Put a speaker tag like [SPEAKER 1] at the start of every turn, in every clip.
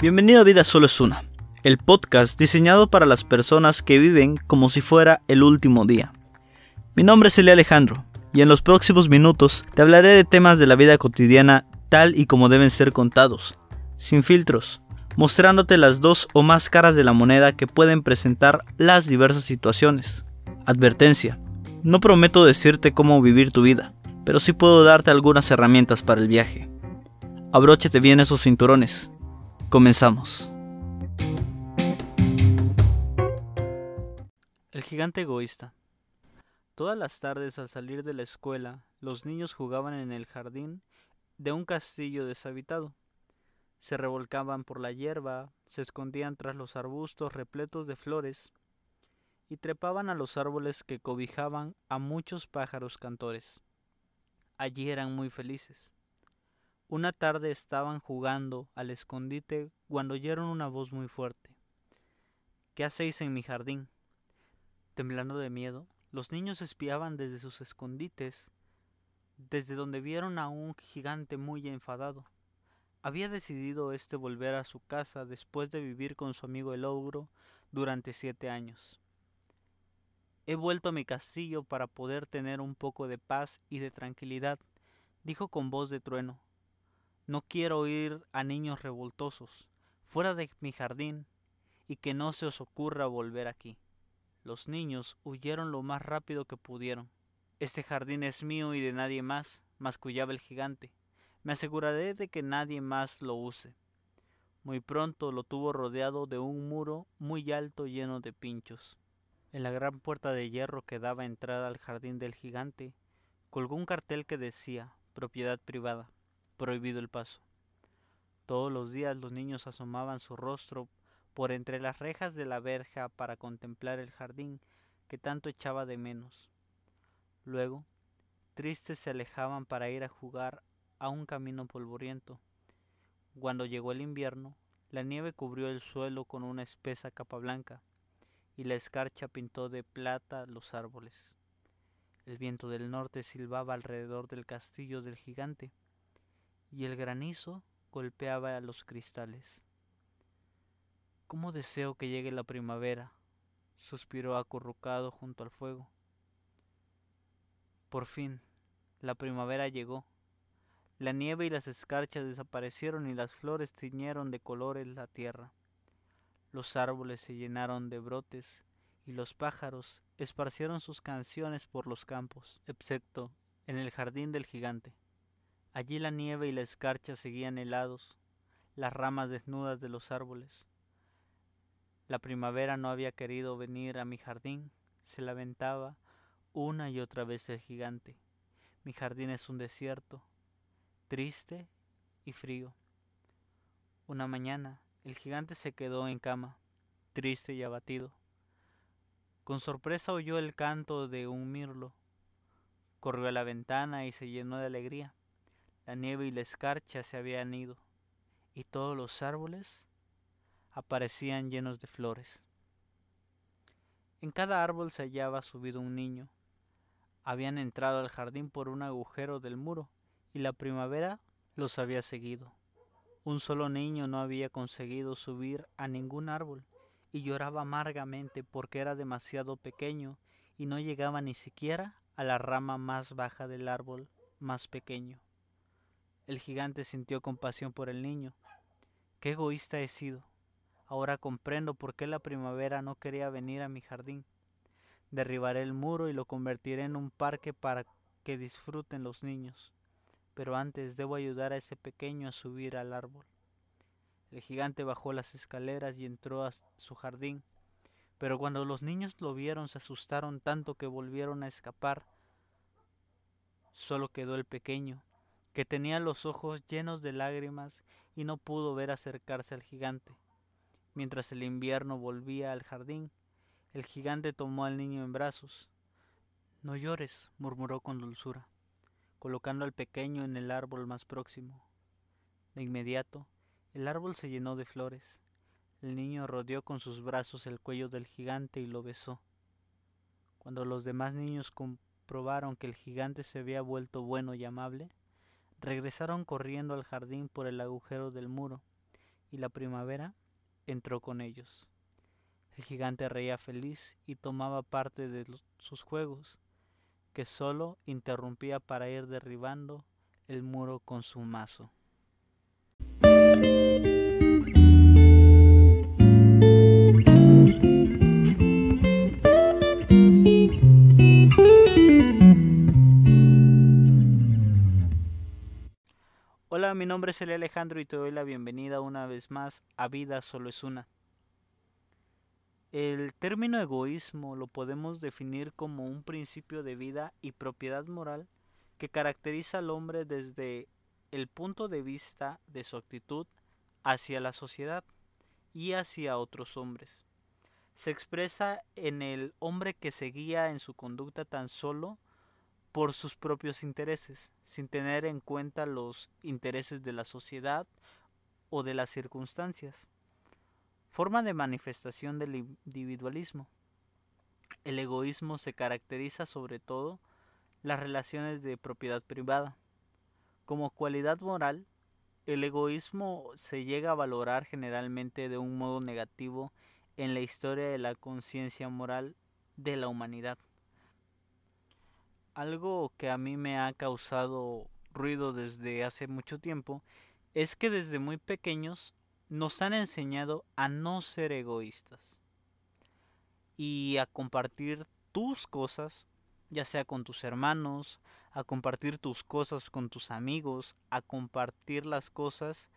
[SPEAKER 1] Bienvenido a Vida Solo es Una, el podcast diseñado para las personas que viven como si fuera el último día. Mi nombre es Elia Alejandro y en los próximos minutos te hablaré de temas de la vida cotidiana tal y como deben ser contados, sin filtros, mostrándote las dos o más caras de la moneda que pueden presentar las diversas situaciones. Advertencia, no prometo decirte cómo vivir tu vida, pero sí puedo darte algunas herramientas para el viaje. Abróchate bien esos cinturones. Comenzamos. El gigante egoísta. Todas las tardes al salir de la escuela, los niños jugaban en el jardín de un castillo deshabitado. Se revolcaban por la hierba, se escondían tras los arbustos repletos de flores y trepaban a los árboles que cobijaban a muchos pájaros cantores. Allí eran muy felices. Una tarde estaban jugando al escondite cuando oyeron una voz muy fuerte. ¿Qué hacéis en mi jardín? Temblando de miedo, los niños espiaban desde sus escondites, desde donde vieron a un gigante muy enfadado. Había decidido este volver a su casa después de vivir con su amigo el ogro durante siete años. He vuelto a mi castillo para poder tener un poco de paz y de tranquilidad, dijo con voz de trueno. No quiero oír a niños revoltosos, fuera de mi jardín, y que no se os ocurra volver aquí. Los niños huyeron lo más rápido que pudieron. Este jardín es mío y de nadie más, mascullaba el gigante. Me aseguraré de que nadie más lo use. Muy pronto lo tuvo rodeado de un muro muy alto lleno de pinchos. En la gran puerta de hierro que daba entrada al jardín del gigante, colgó un cartel que decía propiedad privada prohibido el paso. Todos los días los niños asomaban su rostro por entre las rejas de la verja para contemplar el jardín que tanto echaba de menos. Luego, tristes se alejaban para ir a jugar a un camino polvoriento. Cuando llegó el invierno, la nieve cubrió el suelo con una espesa capa blanca, y la escarcha pintó de plata los árboles. El viento del norte silbaba alrededor del castillo del gigante, y el granizo golpeaba a los cristales. ¿Cómo deseo que llegue la primavera? suspiró acurrucado junto al fuego. Por fin, la primavera llegó. La nieve y las escarchas desaparecieron y las flores tiñeron de colores la tierra. Los árboles se llenaron de brotes y los pájaros esparcieron sus canciones por los campos, excepto en el jardín del gigante. Allí la nieve y la escarcha seguían helados, las ramas desnudas de los árboles. La primavera no había querido venir a mi jardín, se lamentaba una y otra vez el gigante. Mi jardín es un desierto, triste y frío. Una mañana el gigante se quedó en cama, triste y abatido. Con sorpresa oyó el canto de un mirlo. Corrió a la ventana y se llenó de alegría. La nieve y la escarcha se habían ido, y todos los árboles aparecían llenos de flores. En cada árbol se hallaba subido un niño. Habían entrado al jardín por un agujero del muro, y la primavera los había seguido. Un solo niño no había conseguido subir a ningún árbol, y lloraba amargamente porque era demasiado pequeño y no llegaba ni siquiera a la rama más baja del árbol más pequeño. El gigante sintió compasión por el niño. Qué egoísta he sido. Ahora comprendo por qué la primavera no quería venir a mi jardín. Derribaré el muro y lo convertiré en un parque para que disfruten los niños. Pero antes debo ayudar a ese pequeño a subir al árbol. El gigante bajó las escaleras y entró a su jardín. Pero cuando los niños lo vieron se asustaron tanto que volvieron a escapar. Solo quedó el pequeño, que tenía los ojos llenos de lágrimas y no pudo ver acercarse al gigante. Mientras el invierno volvía al jardín, el gigante tomó al niño en brazos. No llores, murmuró con dulzura, colocando al pequeño en el árbol más próximo. De inmediato, el árbol se llenó de flores. El niño rodeó con sus brazos el cuello del gigante y lo besó. Cuando los demás niños comprobaron que el gigante se había vuelto bueno y amable, regresaron corriendo al jardín por el agujero del muro y la primavera entró con ellos. El gigante reía feliz y tomaba parte de sus juegos, que solo interrumpía para ir derribando el muro con su mazo. Mi nombre es Eli Alejandro y te doy la bienvenida una vez más a Vida Solo es Una. El término egoísmo lo podemos definir como un principio de vida y propiedad moral que caracteriza al hombre desde el punto de vista de su actitud hacia la sociedad y hacia otros hombres. Se expresa en el hombre que se guía en su conducta tan solo por sus propios intereses, sin tener en cuenta los intereses de la sociedad o de las circunstancias forma de manifestación del individualismo. El egoísmo se caracteriza sobre todo las relaciones de propiedad privada. Como cualidad moral, el egoísmo se llega a valorar generalmente de un modo negativo en la historia de la conciencia moral de la humanidad. Algo que a mí me ha causado ruido desde hace mucho tiempo es que desde muy pequeños nos han enseñado a no ser egoístas y a compartir tus cosas, ya sea con tus hermanos, a compartir tus cosas con tus amigos, a compartir las cosas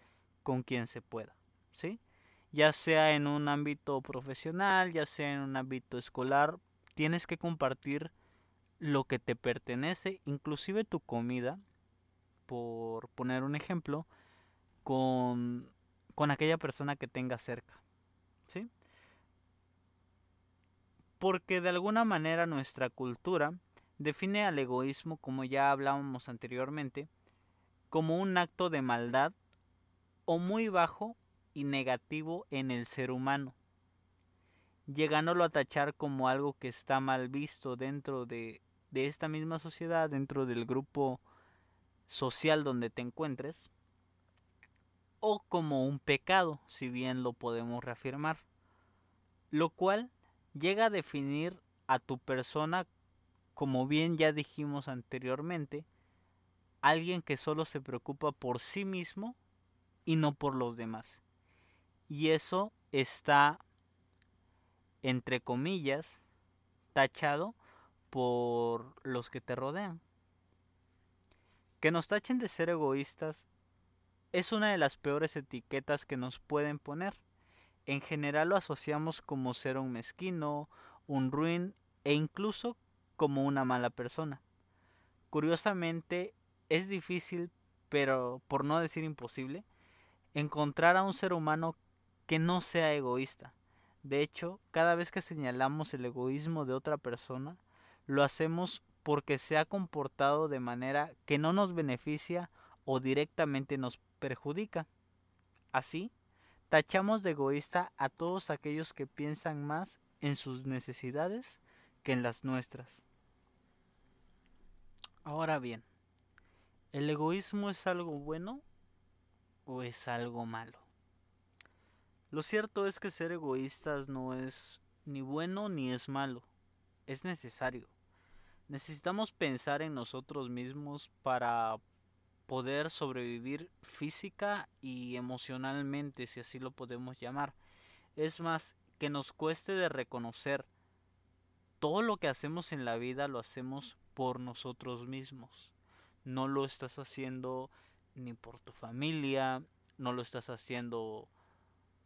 [SPEAKER 1] con quien se pueda, ¿sí? Ya sea en un ámbito profesional, ya sea en un ámbito escolar, tienes que compartir lo que te pertenece, inclusive tu comida, por poner un ejemplo, con con aquella persona que tenga cerca. ¿Sí? Porque de alguna manera nuestra cultura define al egoísmo, como ya hablábamos anteriormente, como un acto de maldad o muy bajo y negativo en el ser humano, llegándolo a tachar como algo que está mal visto dentro de, de esta misma sociedad, dentro del grupo social donde te encuentres, o como un pecado, si bien lo podemos reafirmar, lo cual llega a definir a tu persona, como bien ya dijimos anteriormente, alguien que solo se preocupa por sí mismo y no por los demás. Y eso está, entre comillas, tachado por los que te rodean. Que nos tachen de ser egoístas es una de las peores etiquetas que nos pueden poner. En general lo asociamos como ser un mezquino, un ruin e incluso como una mala persona. Curiosamente, es difícil, pero por no decir imposible, encontrar a un ser humano que no sea egoísta. De hecho, cada vez que señalamos el egoísmo de otra persona, lo hacemos porque se ha comportado de manera que no nos beneficia o directamente nos perjudica. Así, tachamos de egoísta a todos aquellos que piensan más en sus necesidades que en las nuestras. Ahora bien, ¿el egoísmo es algo bueno o es algo malo? Lo cierto es que ser egoístas no es ni bueno ni es malo, es necesario. Necesitamos pensar en nosotros mismos para poder sobrevivir física y emocionalmente, si así lo podemos llamar. Es más, que nos cueste de reconocer todo lo que hacemos en la vida lo hacemos por nosotros mismos. No lo estás haciendo ni por tu familia, no lo estás haciendo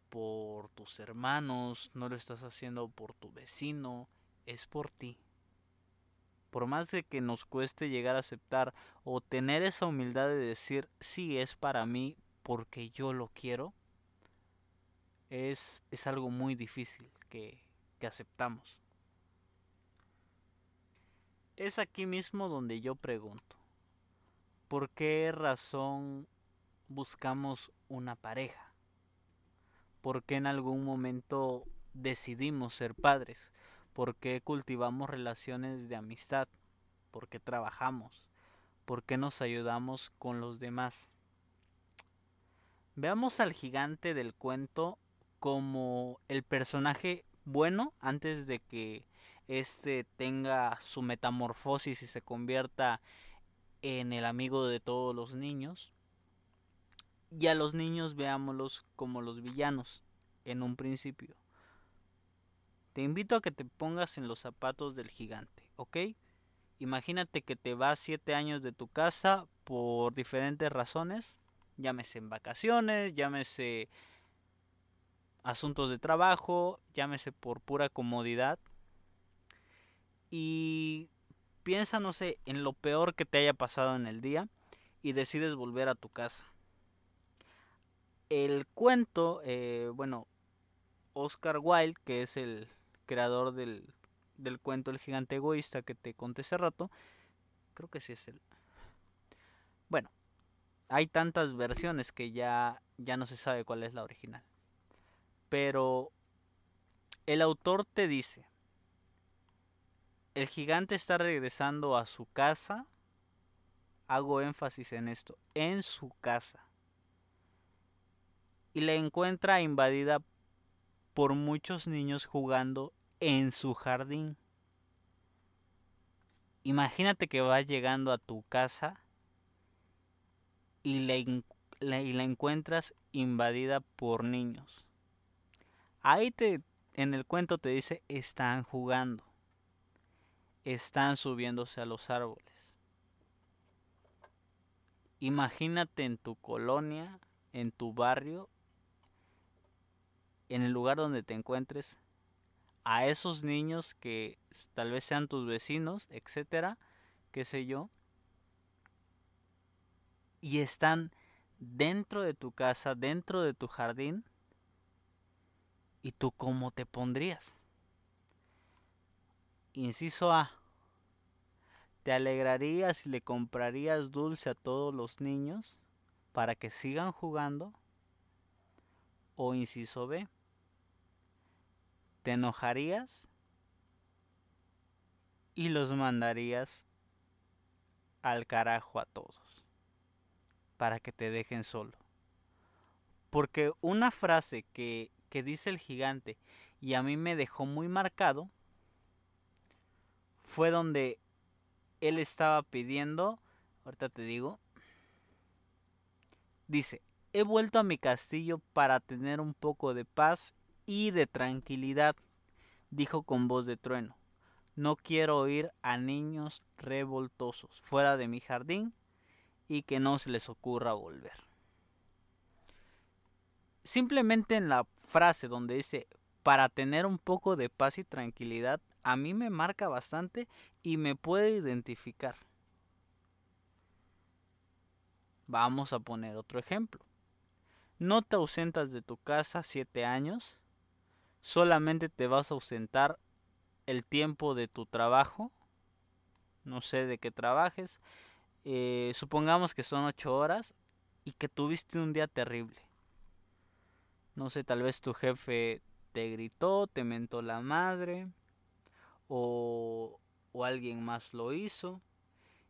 [SPEAKER 1] por tus hermanos, no lo estás haciendo por tu vecino, es por ti por más de que nos cueste llegar a aceptar o tener esa humildad de decir sí es para mí porque yo lo quiero, es, es algo muy difícil que, que aceptamos. Es aquí mismo donde yo pregunto, ¿por qué razón buscamos una pareja? ¿Por qué en algún momento decidimos ser padres? ¿Por qué cultivamos relaciones de amistad? ¿Por qué trabajamos? ¿Por qué nos ayudamos con los demás? Veamos al gigante del cuento como el personaje bueno antes de que este tenga su metamorfosis y se convierta en el amigo de todos los niños. Y a los niños veámoslos como los villanos en un principio. Te invito a que te pongas en los zapatos del gigante, ¿ok? Imagínate que te vas siete años de tu casa por diferentes razones, llámese en vacaciones, llámese asuntos de trabajo, llámese por pura comodidad. Y piensa, no sé, en lo peor que te haya pasado en el día y decides volver a tu casa. El cuento, eh, bueno, Oscar Wilde, que es el creador del, del cuento El gigante egoísta que te conté hace rato, creo que sí es el... Bueno, hay tantas versiones que ya, ya no se sabe cuál es la original. Pero el autor te dice, el gigante está regresando a su casa, hago énfasis en esto, en su casa, y la encuentra invadida por muchos niños jugando en su jardín. Imagínate que vas llegando a tu casa y la, y la encuentras invadida por niños. Ahí te, en el cuento te dice, están jugando. Están subiéndose a los árboles. Imagínate en tu colonia, en tu barrio, en el lugar donde te encuentres, a esos niños que tal vez sean tus vecinos, etcétera, qué sé yo, y están dentro de tu casa, dentro de tu jardín, ¿Y tú cómo te pondrías? Inciso A. ¿Te alegrarías y le comprarías dulce a todos los niños para que sigan jugando? O inciso B. ¿Te enojarías y los mandarías al carajo a todos para que te dejen solo? Porque una frase que que dice el gigante y a mí me dejó muy marcado fue donde él estaba pidiendo, ahorita te digo, dice, he vuelto a mi castillo para tener un poco de paz y de tranquilidad, dijo con voz de trueno. No quiero oír a niños revoltosos fuera de mi jardín y que no se les ocurra volver. Simplemente en la frase donde dice para tener un poco de paz y tranquilidad, a mí me marca bastante y me puede identificar. Vamos a poner otro ejemplo. No te ausentas de tu casa siete años, solamente te vas a ausentar el tiempo de tu trabajo, no sé de qué trabajes, eh, supongamos que son ocho horas y que tuviste un día terrible. No sé, tal vez tu jefe te gritó, te mentó la madre o, o alguien más lo hizo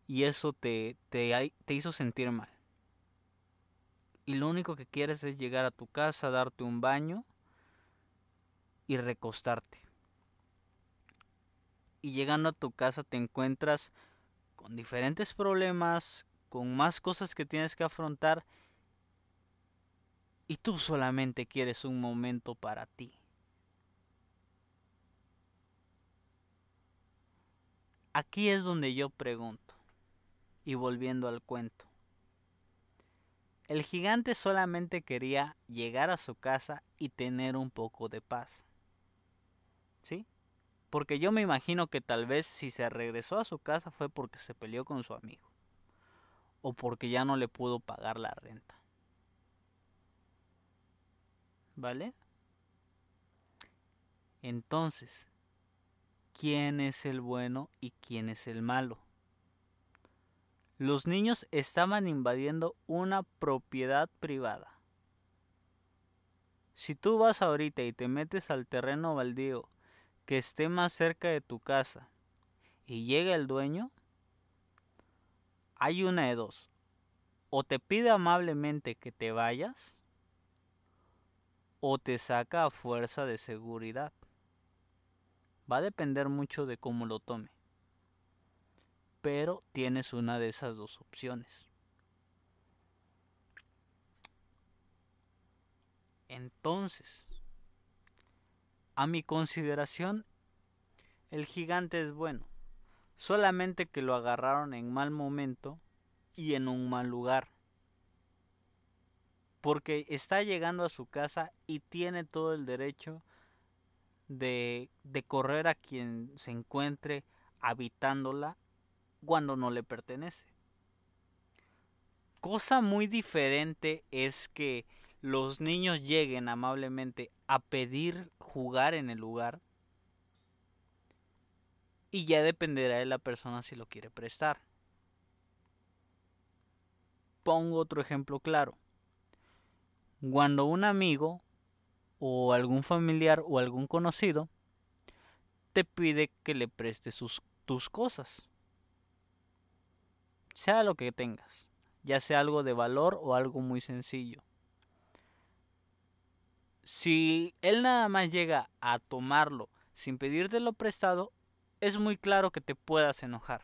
[SPEAKER 1] y eso te, te, te hizo sentir mal. Y lo único que quieres es llegar a tu casa, darte un baño y recostarte. Y llegando a tu casa te encuentras con diferentes problemas, con más cosas que tienes que afrontar y tú solamente quieres un momento para ti. Aquí es donde yo pregunto, y volviendo al cuento. El gigante solamente quería llegar a su casa y tener un poco de paz. ¿Sí? Porque yo me imagino que tal vez si se regresó a su casa fue porque se peleó con su amigo. O porque ya no le pudo pagar la renta. ¿Vale? Entonces, ¿quién es el bueno y quién es el malo? Los niños estaban invadiendo una propiedad privada. Si tú vas ahorita y te metes al terreno baldío que esté más cerca de tu casa y llega el dueño, hay una de dos. O te pide amablemente que te vayas, o te saca a fuerza de seguridad. Va a depender mucho de cómo lo tome. Pero tienes una de esas dos opciones. Entonces, a mi consideración, el gigante es bueno, solamente que lo agarraron en mal momento y en un mal lugar. Porque está llegando a su casa y tiene todo el derecho de, de correr a quien se encuentre habitándola cuando no le pertenece. Cosa muy diferente es que los niños lleguen amablemente a pedir jugar en el lugar y ya dependerá de la persona si lo quiere prestar. Pongo otro ejemplo claro. Cuando un amigo o algún familiar o algún conocido te pide que le prestes sus, tus cosas. Sea lo que tengas, ya sea algo de valor o algo muy sencillo. Si él nada más llega a tomarlo sin pedírtelo prestado, es muy claro que te puedas enojar.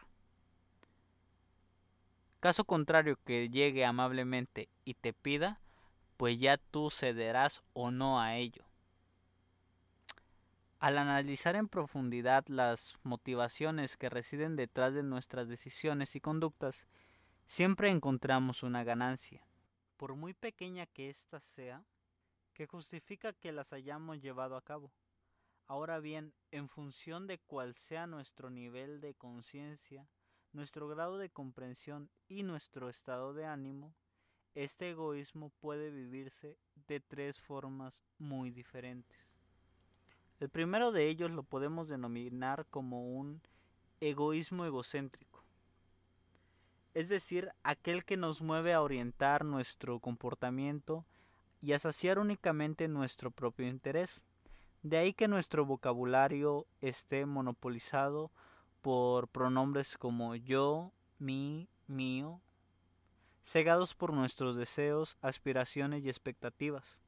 [SPEAKER 1] Caso contrario que llegue amablemente y te pida, pues ya tú cederás o no a ello. Al analizar en profundidad las motivaciones que residen detrás de nuestras decisiones y conductas, siempre encontramos una ganancia. Por muy pequeña que ésta sea, que justifica que las hayamos llevado a cabo. Ahora bien, en función de cuál sea nuestro nivel de conciencia, nuestro grado de comprensión y nuestro estado de ánimo, este egoísmo puede vivirse de tres formas muy diferentes. El primero de ellos lo podemos denominar como un egoísmo egocéntrico, es decir, aquel que nos mueve a orientar nuestro comportamiento y a saciar únicamente nuestro propio interés. De ahí que nuestro vocabulario esté monopolizado por pronombres como yo, mi, mío, cegados por nuestros deseos, aspiraciones y expectativas.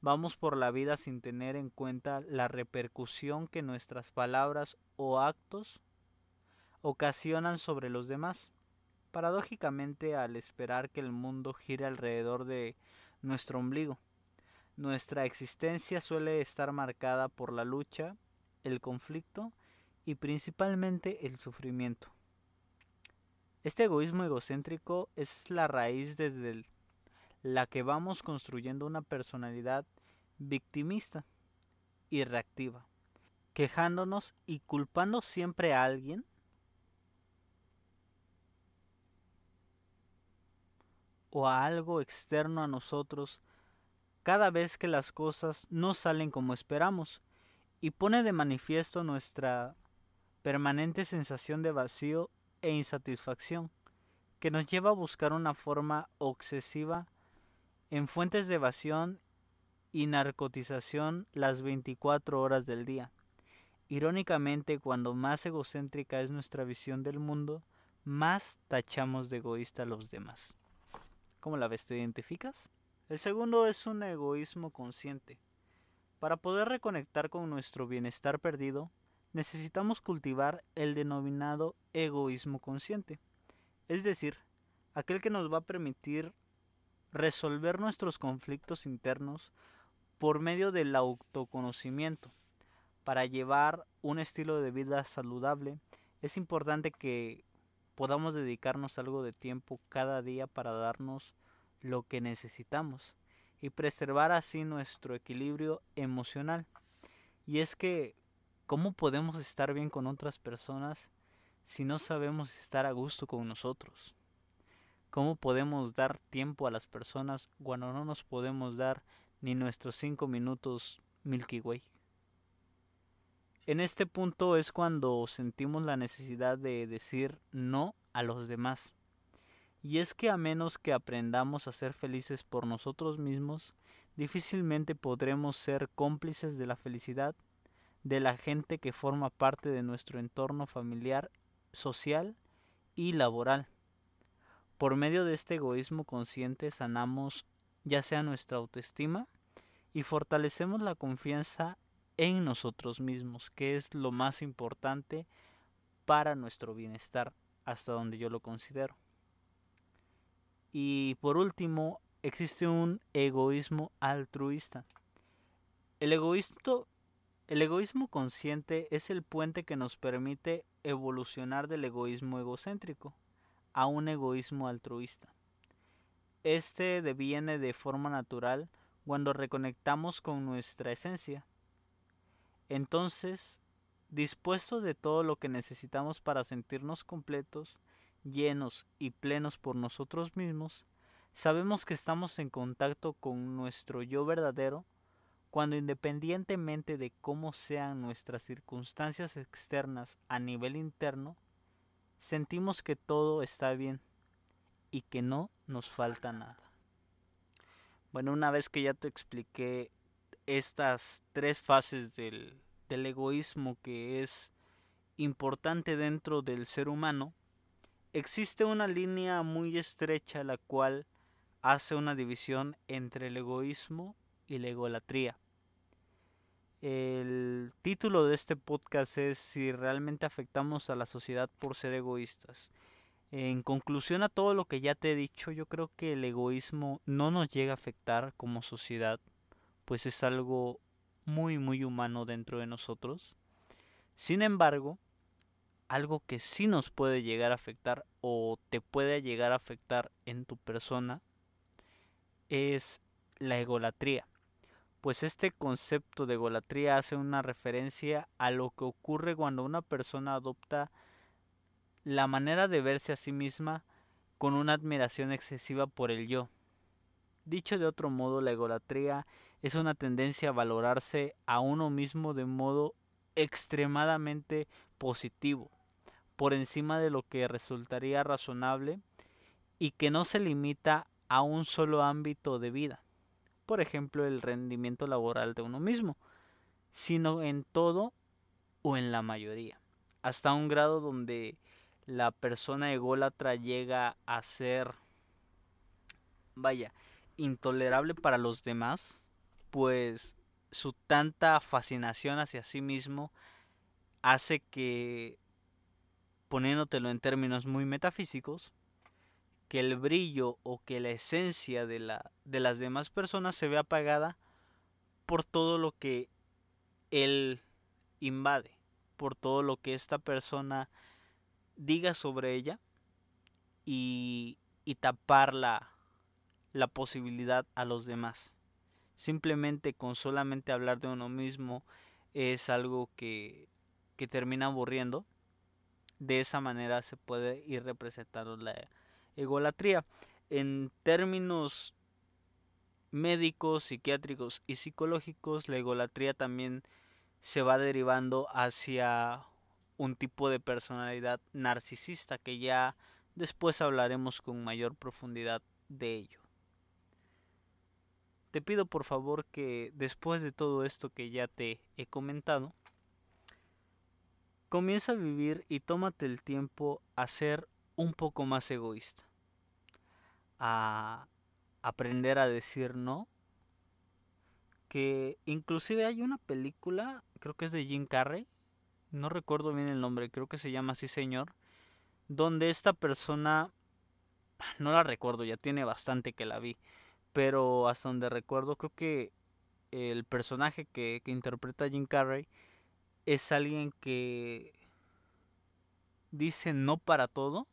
[SPEAKER 1] Vamos por la vida sin tener en cuenta la repercusión que nuestras palabras o actos ocasionan sobre los demás. Paradójicamente, al esperar que el mundo gire alrededor de nuestro ombligo. Nuestra existencia suele estar marcada por la lucha, el conflicto y principalmente el sufrimiento. Este egoísmo egocéntrico es la raíz desde la que vamos construyendo una personalidad victimista y reactiva, quejándonos y culpando siempre a alguien o a algo externo a nosotros cada vez que las cosas no salen como esperamos y pone de manifiesto nuestra permanente sensación de vacío e insatisfacción que nos lleva a buscar una forma obsesiva en fuentes de evasión y narcotización las 24 horas del día. Irónicamente, cuando más egocéntrica es nuestra visión del mundo, más tachamos de egoísta a los demás. ¿Cómo la ves? ¿Te identificas? El segundo es un egoísmo consciente. Para poder reconectar con nuestro bienestar perdido, necesitamos cultivar el denominado egoísmo consciente, es decir, aquel que nos va a permitir resolver nuestros conflictos internos por medio del autoconocimiento. Para llevar un estilo de vida saludable, es importante que podamos dedicarnos algo de tiempo cada día para darnos lo que necesitamos y preservar así nuestro equilibrio emocional. Y es que, ¿cómo podemos estar bien con otras personas si no sabemos estar a gusto con nosotros? ¿Cómo podemos dar tiempo a las personas cuando no nos podemos dar ni nuestros cinco minutos Milky Way? En este punto es cuando sentimos la necesidad de decir no a los demás. Y es que a menos que aprendamos a ser felices por nosotros mismos, difícilmente podremos ser cómplices de la felicidad de la gente que forma parte de nuestro entorno familiar, social y laboral. Por medio de este egoísmo consciente sanamos ya sea nuestra autoestima y fortalecemos la confianza en nosotros mismos, que es lo más importante para nuestro bienestar, hasta donde yo lo considero. Y por último, existe un egoísmo altruista. El egoísmo, el egoísmo consciente es el puente que nos permite evolucionar del egoísmo egocéntrico a un egoísmo altruista. Este deviene de forma natural cuando reconectamos con nuestra esencia. Entonces, dispuestos de todo lo que necesitamos para sentirnos completos, llenos y plenos por nosotros mismos, sabemos que estamos en contacto con nuestro yo verdadero cuando independientemente de cómo sean nuestras circunstancias externas a nivel interno, sentimos que todo está bien y que no nos falta nada. Bueno, una vez que ya te expliqué estas tres fases del, del egoísmo que es importante dentro del ser humano, existe una línea muy estrecha la cual hace una división entre el egoísmo y la egolatría. El título de este podcast es si realmente afectamos a la sociedad por ser egoístas. En conclusión a todo lo que ya te he dicho, yo creo que el egoísmo no nos llega a afectar como sociedad, pues es algo muy muy humano dentro de nosotros. Sin embargo, algo que sí nos puede llegar a afectar o te puede llegar a afectar en tu persona es la egolatría pues este concepto de egolatría hace una referencia a lo que ocurre cuando una persona adopta la manera de verse a sí misma con una admiración excesiva por el yo. Dicho de otro modo, la egolatría es una tendencia a valorarse a uno mismo de modo extremadamente positivo, por encima de lo que resultaría razonable y que no se limita a un solo ámbito de vida por ejemplo, el rendimiento laboral de uno mismo, sino en todo o en la mayoría, hasta un grado donde la persona ególatra llega a ser, vaya, intolerable para los demás, pues su tanta fascinación hacia sí mismo hace que, poniéndotelo en términos muy metafísicos, que el brillo o que la esencia de, la, de las demás personas se ve apagada por todo lo que él invade, por todo lo que esta persona diga sobre ella y, y tapar la, la posibilidad a los demás. Simplemente con solamente hablar de uno mismo es algo que, que termina aburriendo. De esa manera se puede ir representando la, egolatría. En términos médicos, psiquiátricos y psicológicos, la egolatría también se va derivando hacia un tipo de personalidad narcisista que ya después hablaremos con mayor profundidad de ello. Te pido por favor que después de todo esto que ya te he comentado, comienza a vivir y tómate el tiempo a ser un poco más egoísta. A aprender a decir no. Que inclusive hay una película, creo que es de Jim Carrey, no recuerdo bien el nombre, creo que se llama así señor, donde esta persona, no la recuerdo, ya tiene bastante que la vi, pero hasta donde recuerdo creo que el personaje que, que interpreta Jim Carrey es alguien que dice no para todo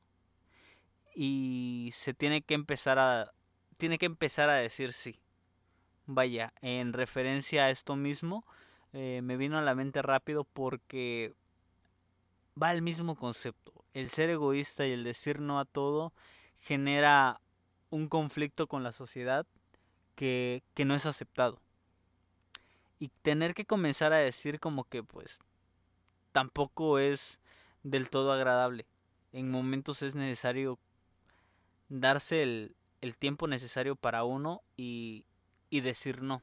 [SPEAKER 1] y se tiene que empezar a tiene que empezar a decir sí. Vaya, en referencia a esto mismo, eh, me vino a la mente rápido porque va al mismo concepto. El ser egoísta y el decir no a todo genera un conflicto con la sociedad que, que no es aceptado. Y tener que comenzar a decir como que pues tampoco es del todo agradable. En momentos es necesario darse el, el tiempo necesario para uno y, y decir no.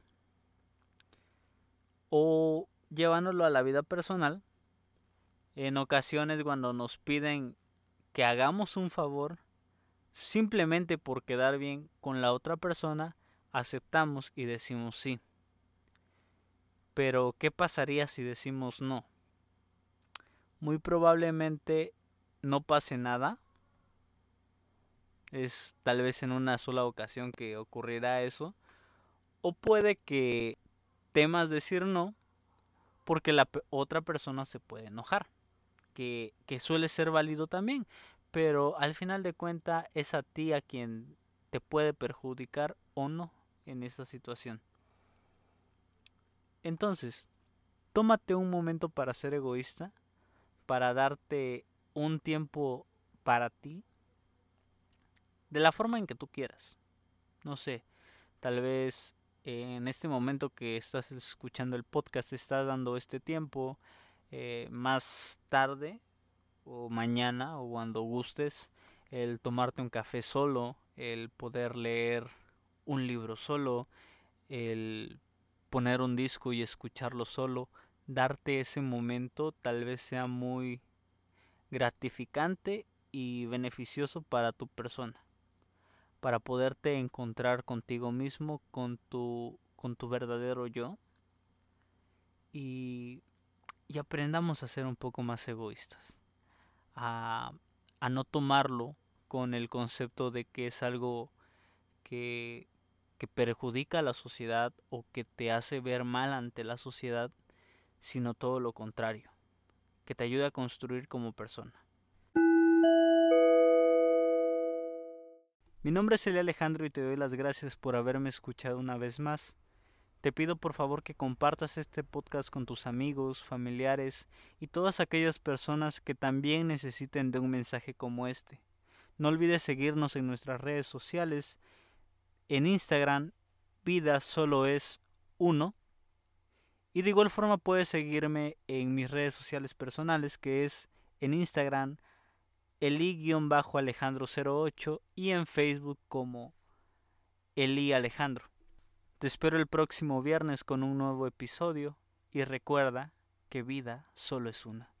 [SPEAKER 1] O llevándolo a la vida personal, en ocasiones cuando nos piden que hagamos un favor, simplemente por quedar bien con la otra persona, aceptamos y decimos sí. Pero, ¿qué pasaría si decimos no? Muy probablemente no pase nada. Es tal vez en una sola ocasión que ocurrirá eso. O puede que temas decir no porque la otra persona se puede enojar. Que, que suele ser válido también. Pero al final de cuentas es a ti a quien te puede perjudicar o no en esa situación. Entonces, tómate un momento para ser egoísta, para darte un tiempo para ti, de la forma en que tú quieras. No sé, tal vez en este momento que estás escuchando el podcast, estás dando este tiempo, eh, más tarde o mañana o cuando gustes, el tomarte un café solo, el poder leer un libro solo, el poner un disco y escucharlo solo, darte ese momento tal vez sea muy gratificante y beneficioso para tu persona, para poderte encontrar contigo mismo, con tu, con tu verdadero yo. Y, y aprendamos a ser un poco más egoístas, a, no tomarlo con el concepto de que es algo que, que perjudica a la sociedad o que te hace ver mal ante la sociedad, sino todo lo contrario, que te ayuda a construir como persona. Mi nombre es Elia Alejandro y te doy las gracias por haberme escuchado una vez más. Te pido por favor que compartas este podcast con tus amigos, familiares y todas aquellas personas que también necesiten de un mensaje como este. No olvides seguirnos en nuestras redes sociales. En Instagram, vida solo es uno. Y de igual forma puedes seguirme en mis redes sociales personales, que es en Instagram, eli-alejandro08 y en Facebook como Eli Alejandro. Te espero el próximo viernes con un nuevo episodio y recuerda que vida solo es una.